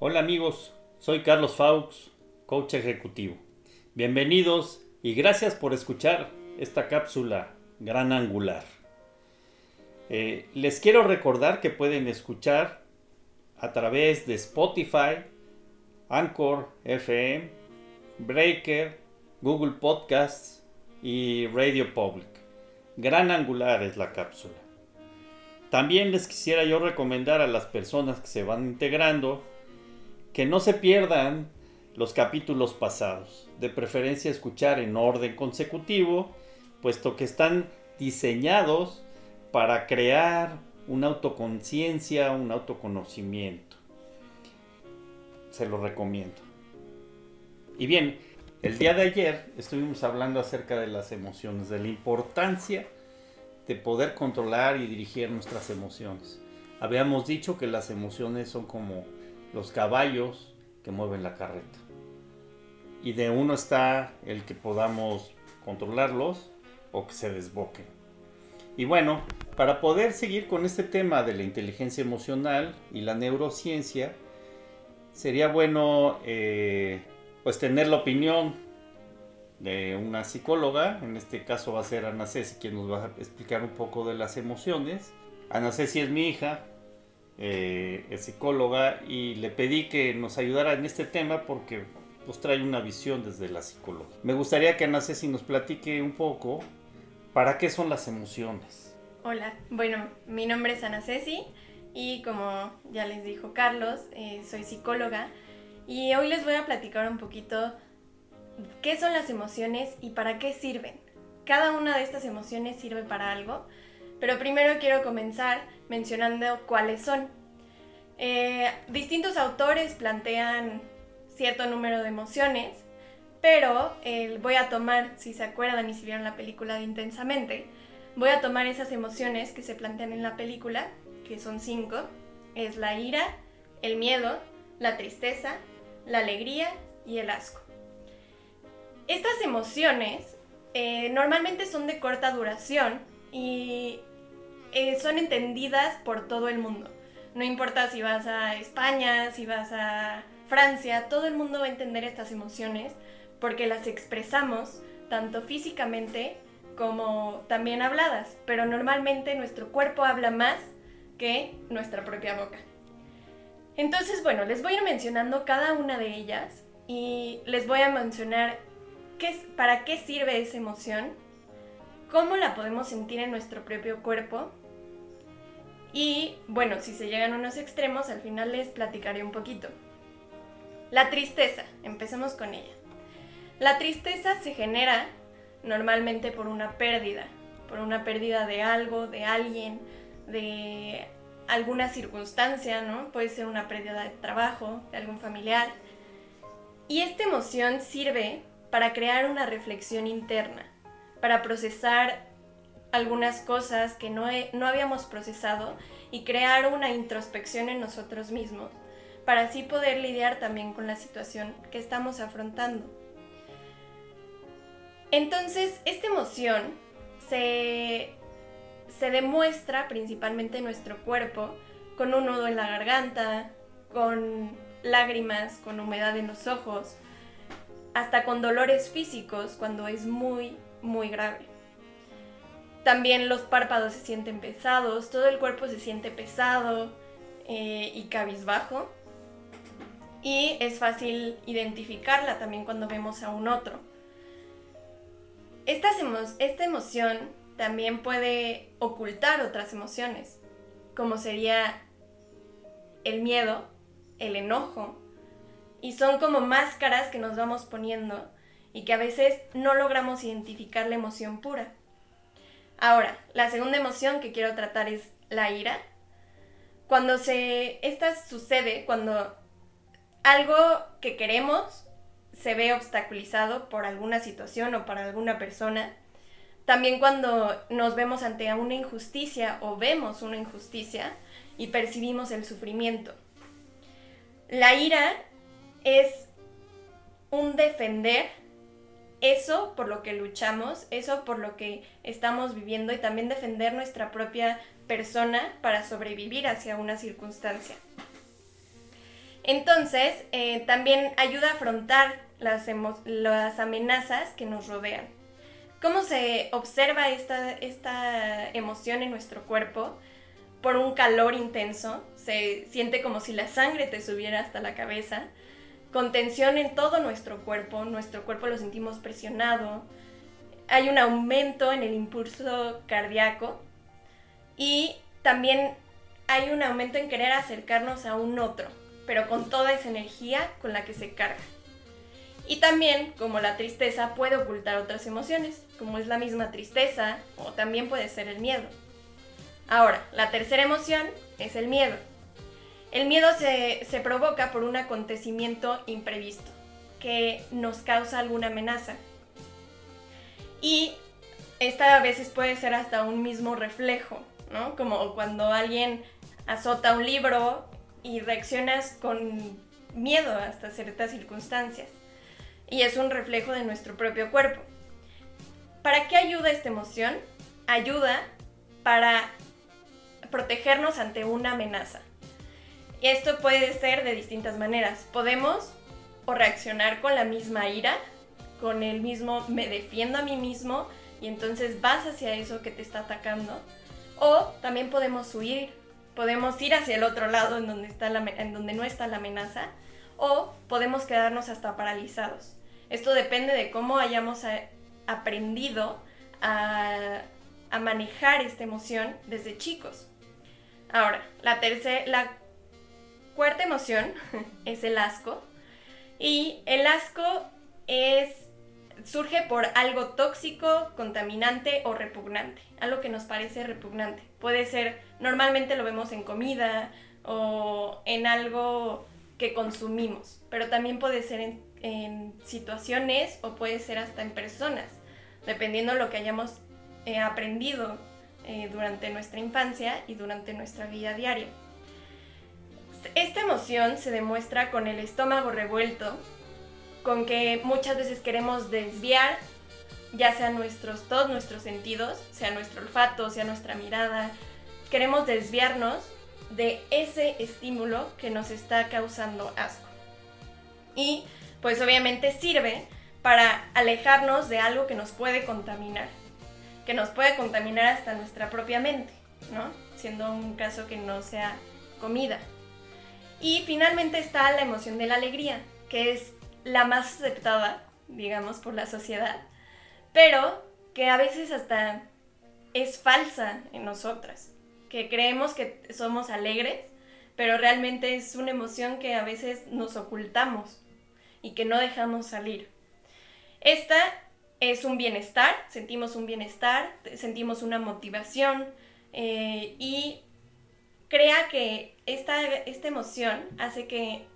Hola amigos, soy Carlos Faux, coach ejecutivo. Bienvenidos y gracias por escuchar esta cápsula gran angular. Eh, les quiero recordar que pueden escuchar a través de Spotify, Anchor FM, Breaker, Google Podcasts y Radio Public. Gran angular es la cápsula. También les quisiera yo recomendar a las personas que se van integrando que no se pierdan los capítulos pasados, de preferencia escuchar en orden consecutivo, puesto que están diseñados para crear una autoconciencia, un autoconocimiento. Se lo recomiendo. Y bien, el día de ayer estuvimos hablando acerca de las emociones, de la importancia de poder controlar y dirigir nuestras emociones. Habíamos dicho que las emociones son como los caballos que mueven la carreta. Y de uno está el que podamos controlarlos o que se desboquen. Y bueno, para poder seguir con este tema de la inteligencia emocional y la neurociencia, sería bueno eh, pues tener la opinión de una psicóloga, en este caso va a ser Ana Ceci quien nos va a explicar un poco de las emociones. Ana Ceci es mi hija, eh, es psicóloga y le pedí que nos ayudara en este tema porque nos trae una visión desde la psicología. Me gustaría que Ana Ceci nos platique un poco para qué son las emociones. Hola, bueno, mi nombre es Ana Ceci y como ya les dijo Carlos, eh, soy psicóloga y hoy les voy a platicar un poquito qué son las emociones y para qué sirven. Cada una de estas emociones sirve para algo, pero primero quiero comenzar mencionando cuáles son. Eh, distintos autores plantean cierto número de emociones, pero eh, voy a tomar, si se acuerdan y si vieron la película de Intensamente, voy a tomar esas emociones que se plantean en la película, que son cinco, es la ira, el miedo, la tristeza, la alegría y el asco. Estas emociones eh, normalmente son de corta duración y eh, son entendidas por todo el mundo. No importa si vas a España, si vas a Francia, todo el mundo va a entender estas emociones porque las expresamos tanto físicamente como también habladas, pero normalmente nuestro cuerpo habla más que nuestra propia boca. Entonces, bueno, les voy a ir mencionando cada una de ellas y les voy a mencionar ¿Para qué sirve esa emoción? ¿Cómo la podemos sentir en nuestro propio cuerpo? Y bueno, si se llegan a unos extremos, al final les platicaré un poquito. La tristeza, empecemos con ella. La tristeza se genera normalmente por una pérdida, por una pérdida de algo, de alguien, de alguna circunstancia, ¿no? Puede ser una pérdida de trabajo, de algún familiar. Y esta emoción sirve para crear una reflexión interna, para procesar algunas cosas que no, no habíamos procesado y crear una introspección en nosotros mismos, para así poder lidiar también con la situación que estamos afrontando. Entonces, esta emoción se, se demuestra principalmente en nuestro cuerpo con un nudo en la garganta, con lágrimas, con humedad en los ojos, hasta con dolores físicos cuando es muy, muy grave. También los párpados se sienten pesados, todo el cuerpo se siente pesado eh, y cabizbajo. Y es fácil identificarla también cuando vemos a un otro. Esta, esta emoción también puede ocultar otras emociones, como sería el miedo, el enojo, y son como máscaras que nos vamos poniendo y que a veces no logramos identificar la emoción pura. Ahora, la segunda emoción que quiero tratar es la ira. Cuando se esta sucede cuando algo que queremos se ve obstaculizado por alguna situación o para alguna persona. También cuando nos vemos ante una injusticia o vemos una injusticia y percibimos el sufrimiento. La ira es un defender eso por lo que luchamos, eso por lo que estamos viviendo y también defender nuestra propia persona para sobrevivir hacia una circunstancia. Entonces, eh, también ayuda a afrontar las, las amenazas que nos rodean. ¿Cómo se observa esta, esta emoción en nuestro cuerpo? Por un calor intenso, se siente como si la sangre te subiera hasta la cabeza, con tensión en todo nuestro cuerpo, nuestro cuerpo lo sentimos presionado, hay un aumento en el impulso cardíaco y también hay un aumento en querer acercarnos a un otro, pero con toda esa energía con la que se carga. Y también, como la tristeza puede ocultar otras emociones, como es la misma tristeza o también puede ser el miedo. Ahora, la tercera emoción es el miedo. El miedo se, se provoca por un acontecimiento imprevisto que nos causa alguna amenaza. Y esta a veces puede ser hasta un mismo reflejo, ¿no? Como cuando alguien azota un libro y reaccionas con miedo hasta ciertas circunstancias y es un reflejo de nuestro propio cuerpo. ¿Para qué ayuda esta emoción? Ayuda para protegernos ante una amenaza. Y esto puede ser de distintas maneras. Podemos o reaccionar con la misma ira, con el mismo me defiendo a mí mismo y entonces vas hacia eso que te está atacando. O también podemos huir, podemos ir hacia el otro lado en donde, está en donde no está la amenaza. O podemos quedarnos hasta paralizados. Esto depende de cómo hayamos aprendido a, manejar esta emoción desde chicos. Ahora, la tercera, cuarta emoción es el asco. Y el asco es surge por algo tóxico, contaminante o repugnante, algo que nos parece repugnante. Puede ser, normalmente lo vemos en comida o en algo que consumimos, pero también puede ser en situaciones o puede ser hasta en personas, dependiendo de lo que hayamos eh, aprendido eh, durante nuestra infancia y durante nuestra vida diaria. Esta emoción se demuestra con el estómago revuelto, con que muchas veces queremos desviar ya sea nuestros, todos nuestros sentidos, sea nuestro olfato, sea nuestra mirada, queremos desviarnos de ese estímulo que nos está causando asco. Y pues obviamente sirve para alejarnos de algo que nos puede contaminar, que nos puede contaminar hasta nuestra propia mente, ¿no? Siendo un caso que no sea comida. Y finalmente está la emoción de la alegría, que es la más aceptada, digamos, por la sociedad, pero que a veces hasta es falsa en nosotras, que creemos que somos alegres, pero realmente es una emoción que a veces nos ocultamos y que no dejamos salir. Esta es un bienestar, sentimos un bienestar, sentimos una motivación eh, y crea que esta, esta emoción hace que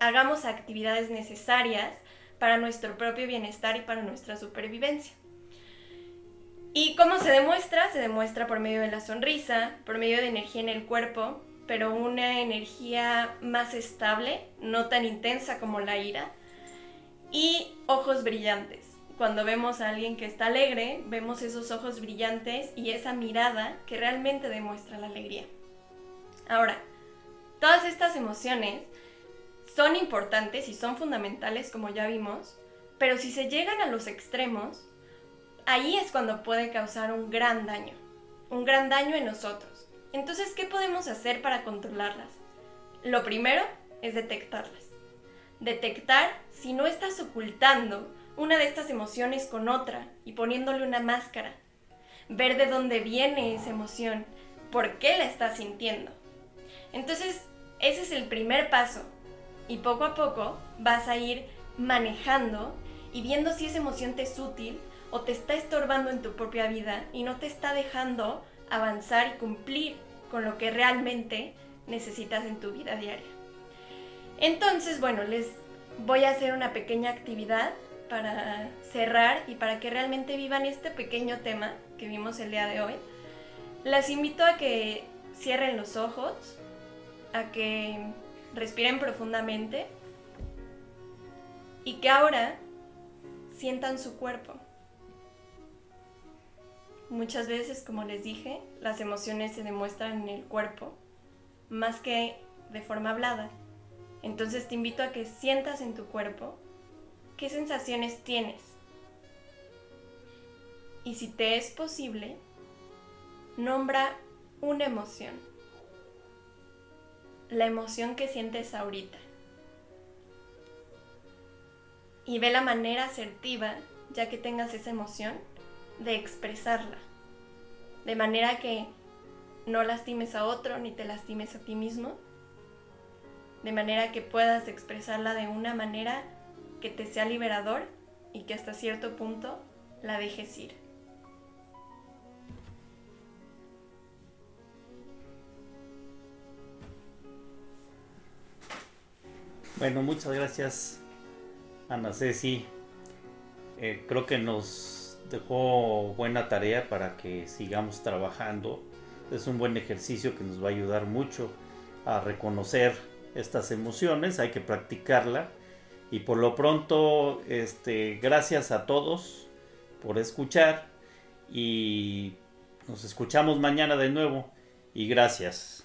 hagamos actividades necesarias para nuestro propio bienestar y para nuestra supervivencia. ¿Y cómo se demuestra? Se demuestra por medio de la sonrisa, por medio de energía en el cuerpo, pero una energía más estable, no tan intensa como la ira, y ojos brillantes. Cuando vemos a alguien que está alegre, vemos esos ojos brillantes y esa mirada que realmente demuestra la alegría. Ahora, todas estas emociones son importantes y son fundamentales como ya vimos, pero si se llegan a los extremos, ahí es cuando puede causar un gran daño, un gran daño en nosotros. Entonces, ¿qué podemos hacer para controlarlas? Lo primero es detectarlas detectar si no estás ocultando una de estas emociones con otra y poniéndole una máscara. Ver de dónde viene esa emoción, por qué la estás sintiendo. Entonces, ese es el primer paso. Y poco a poco vas a ir manejando y viendo si esa emoción te es útil o te está estorbando en tu propia vida y no te está dejando avanzar y cumplir con lo que realmente necesitas en tu vida diaria. Entonces, bueno, les voy a hacer una pequeña actividad para cerrar y para que realmente vivan este pequeño tema que vimos el día de hoy. Las invito a que cierren los ojos, a que respiren profundamente y que ahora sientan su cuerpo. Muchas veces, como les dije, las emociones se demuestran en el cuerpo, más que de forma hablada. Entonces te invito a que sientas en tu cuerpo qué sensaciones tienes. Y si te es posible, nombra una emoción. La emoción que sientes ahorita. Y ve la manera asertiva, ya que tengas esa emoción, de expresarla. De manera que no lastimes a otro ni te lastimes a ti mismo. De manera que puedas expresarla de una manera que te sea liberador y que hasta cierto punto la dejes ir. Bueno, muchas gracias Ana Ceci. Eh, creo que nos dejó buena tarea para que sigamos trabajando. Es un buen ejercicio que nos va a ayudar mucho a reconocer estas emociones. Hay que practicarla. Y por lo pronto, este, gracias a todos por escuchar. Y nos escuchamos mañana de nuevo. Y gracias.